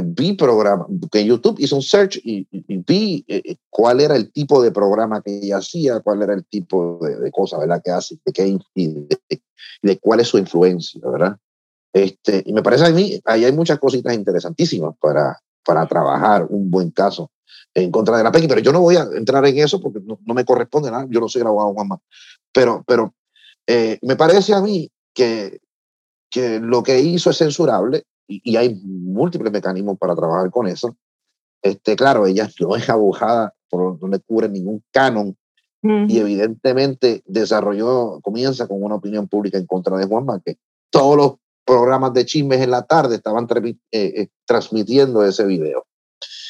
Speaker 2: Vi programa, que YouTube hizo un search y, vi eh, eh, cuál era el tipo de programa que ella hacía, cuál era el tipo de, de cosas, ¿verdad? Que hace, de, qué, y de, de cuál es su influencia, ¿verdad? Este, y me parece a mí, ahí hay muchas cositas interesantísimas para, para trabajar un buen caso en contra de la PECI, pero yo no voy a entrar en eso porque no, me corresponde nada, yo no soy el abogado Juanma. Pero, pero eh, me parece a mí que, que lo que hizo es censurable y, hay múltiples mecanismos para trabajar con eso. Este, claro, ella <laughs> no es abogada, por, no le cubre ningún canon y evidentemente desarrolló, comienza con una opinión pública en contra de Juanma, que todos los programas de chismes en la tarde estaban eh, eh, transmitiendo ese video.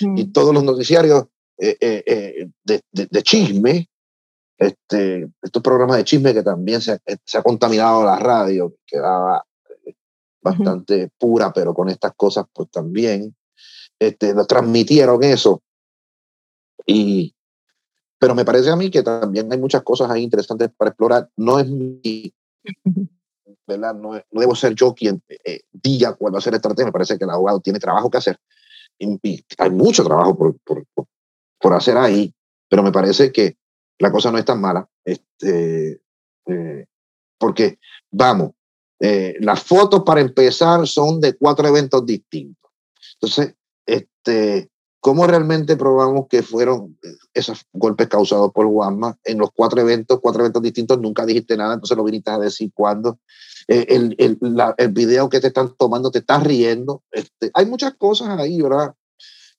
Speaker 2: Y mm. todos los noticiarios eh, de, de, chisme, este, estos programas de chisme que también se, se ha contaminado la radio, quedaba bastante pura, pero con estas cosas pues también, este, nos transmitieron eso. Y, pero me parece a mí que también hay muchas cosas ahí interesantes para explorar. No es mi, No, no, debo ser yo quien eh, diga cuál va estrategia, me parece que el abogado tiene trabajo que hacer. Y, hay mucho trabajo por, por, por, hacer ahí, pero me parece que la cosa no es tan mala. Este, eh, porque, vamos, eh, las fotos para empezar son de cuatro eventos distintos. Entonces, este, ¿cómo realmente probamos que fueron esos golpes causados por Juanma en los cuatro eventos, cuatro eventos distintos? Nunca dijiste nada, entonces lo viniste a decir cuándo. Eh, el, el, el, video que te están tomando te estás riendo. Este, hay muchas cosas ahí, ¿verdad?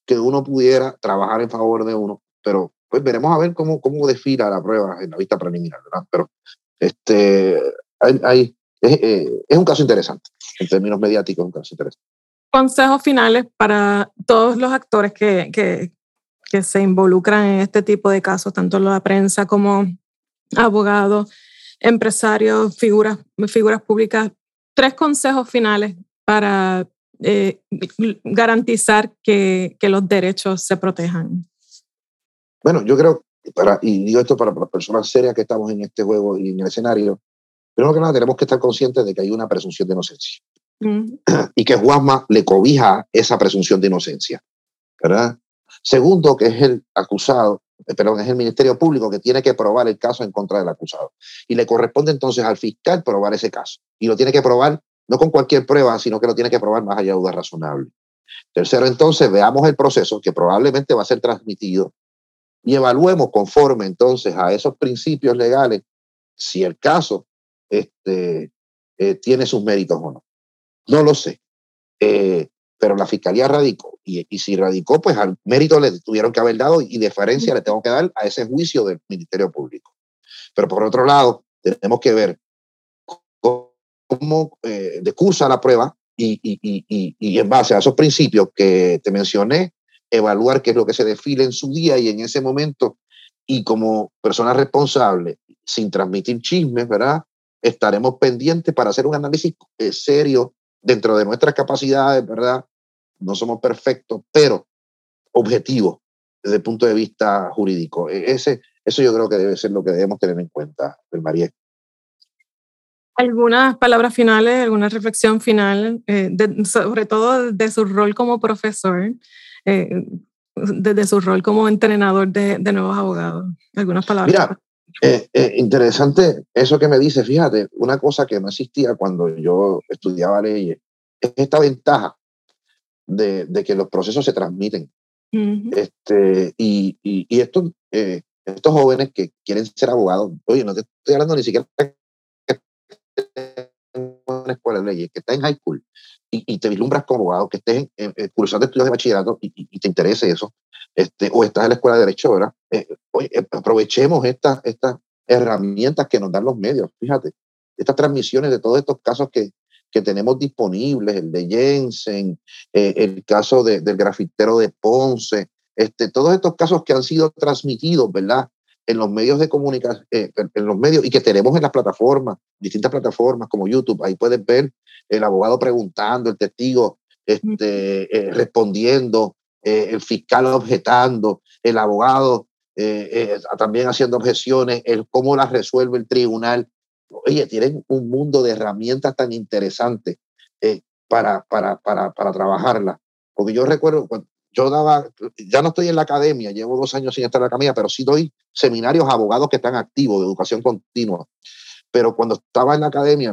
Speaker 2: Que uno pudiera trabajar en favor de uno, pero pues veremos a ver cómo, cómo desfila la prueba en la vista preliminar, ¿verdad? Pero este, hay, es, eh, es, un caso interesante, en términos mediáticos, un caso interesante.
Speaker 1: Consejos finales para todos los actores que, que, que se involucran en este tipo de casos, tanto la prensa como abogados empresarios, figuras, figuras públicas, tres consejos finales para eh, garantizar que, que, los derechos se protejan.
Speaker 2: Bueno, yo creo, para, y digo esto para, las personas serias que estamos en este juego y en el escenario, primero que nada tenemos que estar conscientes de que hay una presunción de inocencia <clears throat> y que Juanma le cobija esa presunción de inocencia, ¿verdad? Segundo, que es el acusado eh, perdón, es el Ministerio Público que tiene que probar el caso en contra del acusado. Y le corresponde entonces al fiscal probar ese caso. Y lo tiene que probar no con cualquier prueba, sino que lo tiene que probar más allá de duda razonable. Tercero, entonces, veamos el proceso que probablemente va a ser transmitido y evaluemos conforme entonces a esos principios legales si el caso este, eh, tiene sus méritos o no. No lo sé. Eh, pero la fiscalía radicó. Y, si radicó, pues al mérito le tuvieron que haber dado y deferencia le tengo que dar a ese juicio del Ministerio Público. Pero por otro lado, tenemos que ver cómo eh, decursa la prueba y, en base a esos principios que te mencioné, evaluar qué es lo que se desfile en su día y en ese momento. Y como persona responsable, sin transmitir chismes, ¿verdad? Estaremos pendientes para hacer un análisis eh, serio dentro de nuestras capacidades, ¿verdad? No somos perfectos, pero objetivos desde el punto de vista jurídico. E, ese, eso yo creo que debe ser lo que debemos tener en cuenta, María.
Speaker 1: ¿Algunas palabras finales, alguna reflexión final, eh, sobre todo de su rol como profesor, eh, desde su rol como entrenador de, de nuevos abogados? ¿Algunas palabras?
Speaker 2: Mira, eh, interesante eso que me dice, fíjate, una cosa que no existía cuando yo estudiaba leyes, es esta ventaja de, de que los procesos se transmiten. este, y, y, y estos, eh, estos jóvenes que quieren ser abogados, oye, no te estoy hablando ni siquiera una escuela de leyes, que estés en high school y, te vislumbras como abogado, que estés en, cursando estudios de bachillerato y, te interese eso, este, o estás en la escuela de derecho, ¿verdad? Eh, eh, aprovechemos estas estas herramientas que nos dan los medios, fíjate, estas transmisiones de todos estos casos que, que tenemos disponibles, el de Jensen, eh, el caso del grafitero de Ponce, este, todos estos casos que han sido transmitidos, ¿verdad? En los medios de comunicación, eh, en los medios y que tenemos en las plataformas, distintas plataformas como YouTube, ahí puedes ver el abogado preguntando, el testigo este, eh, respondiendo, el fiscal objetando, el abogado también haciendo objeciones, el cómo las resuelve el tribunal oye, tienen un mundo de herramientas tan interesantes eh, para, para, para, para trabajarla. Porque yo recuerdo, yo daba, ya no estoy en la academia, llevo dos años sin estar en la academia, pero sí doy seminarios a abogados que están activos de educación continua. Pero cuando estaba en la academia,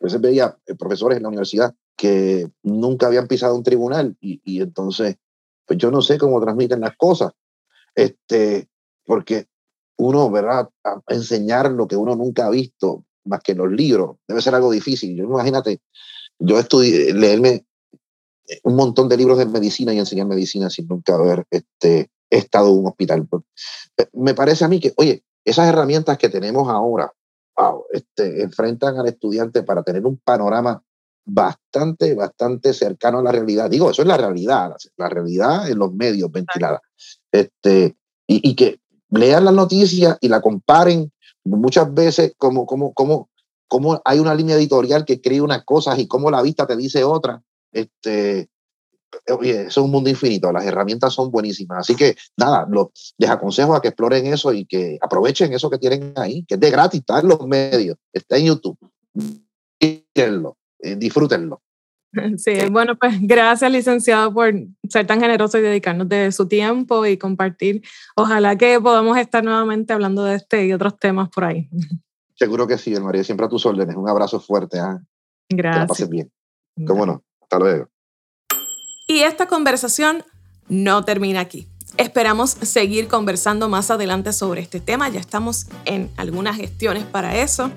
Speaker 2: a veces veía eh, profesores en la universidad que nunca habían pisado un tribunal y, y entonces, pues yo no sé cómo transmiten las cosas. Este, porque uno, ¿verdad? Enseñar lo que uno nunca ha visto, más que los libros, debe ser algo difícil. Yo imagínate, yo estudié, leerme un montón de libros de medicina y enseñar medicina sin nunca haber este, estado en un hospital. Me parece a mí que, oye, esas herramientas que tenemos ahora este, enfrentan al estudiante para tener un panorama bastante, bastante cercano a la realidad. Digo, eso es la realidad, la, realidad en los medios ventilada. Este, y, y, que lean las noticias y la comparen muchas veces como, como, como, como hay una línea editorial que escribe unas cosas y como la vista te dice otra. Este, oye, eso es un mundo infinito, las herramientas son buenísimas. Así que nada, les aconsejo a que exploren eso y que aprovechen eso que tienen ahí, que es de gratis, está en los medios, está en YouTube. Eh, disfrútenlo. <laughs>
Speaker 1: Sí, bueno, pues gracias, licenciado, por ser tan generoso y dedicarnos de su tiempo y compartir. Ojalá que podamos estar nuevamente hablando de este y otros temas por ahí. <laughs>
Speaker 2: Seguro que sí, María, siempre a tus órdenes. Un abrazo fuerte. ¿ah?
Speaker 1: Gracias. Que la
Speaker 2: pases bien. Cómo no. Hasta luego.
Speaker 1: Y esta conversación no termina aquí. Esperamos seguir conversando más adelante sobre este tema. Ya estamos en algunas gestiones para eso.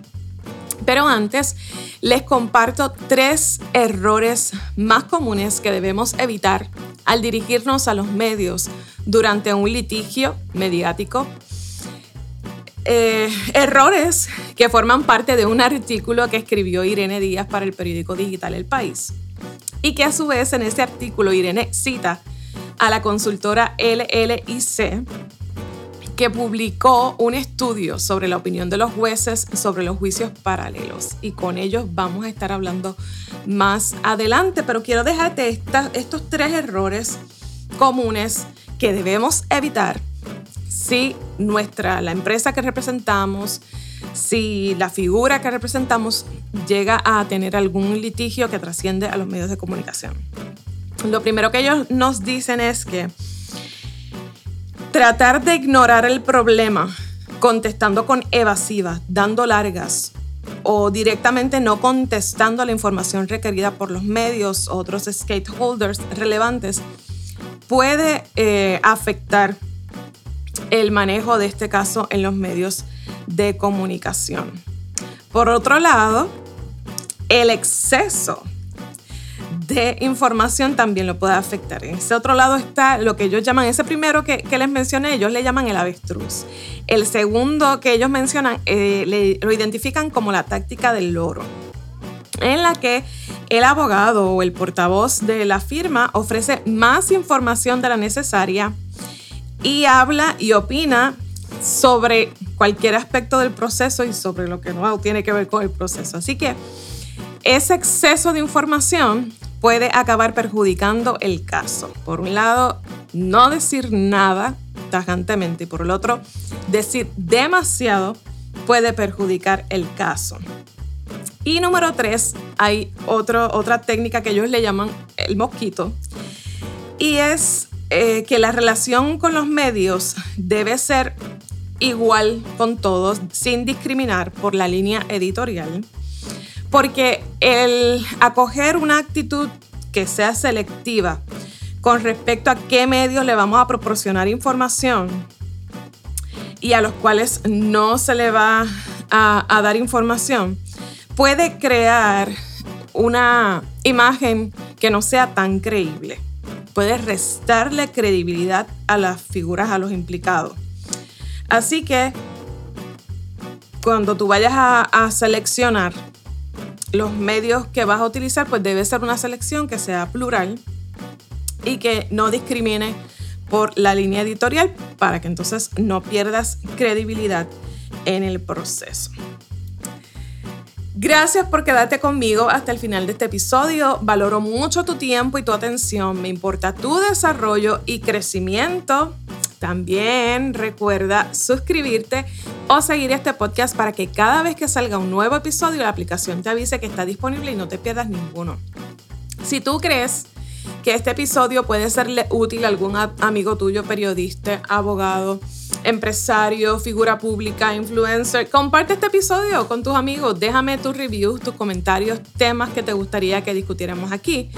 Speaker 1: Pero antes, les comparto tres errores más comunes que debemos evitar al dirigirnos a los medios durante un litigio mediático. Eh, errores que forman parte de un artículo que escribió Irene Díaz para el periódico digital El País y que a su vez en ese artículo Irene cita a la consultora LLIC que publicó un estudio sobre la opinión de los jueces sobre los juicios paralelos. Y con ellos vamos a estar hablando más adelante, pero quiero dejarte estos tres errores comunes que debemos evitar si nuestra, la empresa que representamos, si la figura que representamos llega a tener algún litigio que trasciende a los medios de comunicación. Lo primero que ellos nos dicen es que Tratar de ignorar el problema contestando con evasivas, dando largas o directamente no contestando la información requerida por los medios o otros stakeholders relevantes puede eh, afectar el manejo de este caso en los medios de comunicación. Por otro lado, el exceso de información también lo puede afectar. En ese otro lado está lo que ellos llaman, ese primero que, les mencioné, ellos le llaman el avestruz. El segundo que ellos mencionan eh, lo identifican como la táctica del loro, en la que el abogado o el portavoz de la firma ofrece más información de la necesaria y habla y opina sobre cualquier aspecto del proceso y sobre lo que no tiene que ver con el proceso. Así que ese exceso de información puede acabar perjudicando el caso. Por un lado, no decir nada tajantemente y por el otro, decir demasiado puede perjudicar el caso. Y número tres, hay otra técnica que ellos le llaman el mosquito y es eh, que la relación con los medios debe ser igual con todos, sin discriminar por la línea editorial porque el acoger una actitud que sea selectiva con respecto a qué medios le vamos a proporcionar información y a los cuales no se le va a, dar información, puede crear una imagen que no sea tan creíble. Puede restarle credibilidad a las figuras, a los implicados. Así que cuando tú vayas a, seleccionar los medios que vas a utilizar, pues debe ser una selección que sea plural y que no discrimine por la línea editorial para que entonces no pierdas credibilidad en el proceso. Gracias por quedarte conmigo hasta el final de este episodio. Valoro mucho tu tiempo y tu atención. Me importa tu desarrollo y crecimiento. También recuerda suscribirte o seguir este podcast para que cada vez que salga un nuevo episodio la aplicación te avise que está disponible y no te pierdas ninguno. Si tú crees que este episodio puede serle útil a algún amigo tuyo, periodista, abogado, empresario, figura pública, influencer, comparte este episodio con tus amigos, déjame tus reviews, tus comentarios, temas que te gustaría que discutiéramos aquí.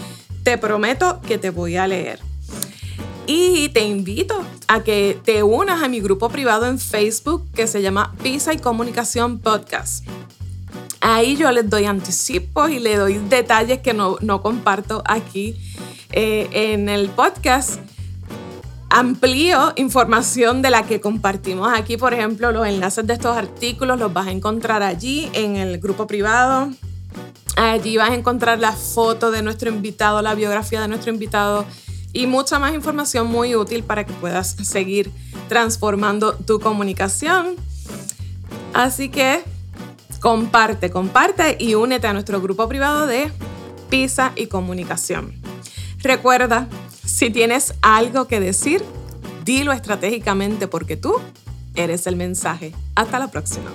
Speaker 1: Te prometo que te voy a leer. Y te invito a que te unas a mi grupo privado en Facebook que se llama Visa y Comunicación Podcast. Ahí yo les doy anticipos y le doy detalles que no, comparto aquí eh, en el podcast. Amplío información de la que compartimos aquí, por ejemplo, los enlaces de estos artículos los vas a encontrar allí en el grupo privado. Allí vas a encontrar la foto de nuestro invitado, la biografía de nuestro invitado y mucha más información muy útil para que puedas seguir transformando tu comunicación. Así que comparte, comparte y únete a nuestro grupo privado de Pisa y Comunicación. Recuerda, si tienes algo que decir, dilo estratégicamente porque tú eres el mensaje. Hasta la próxima.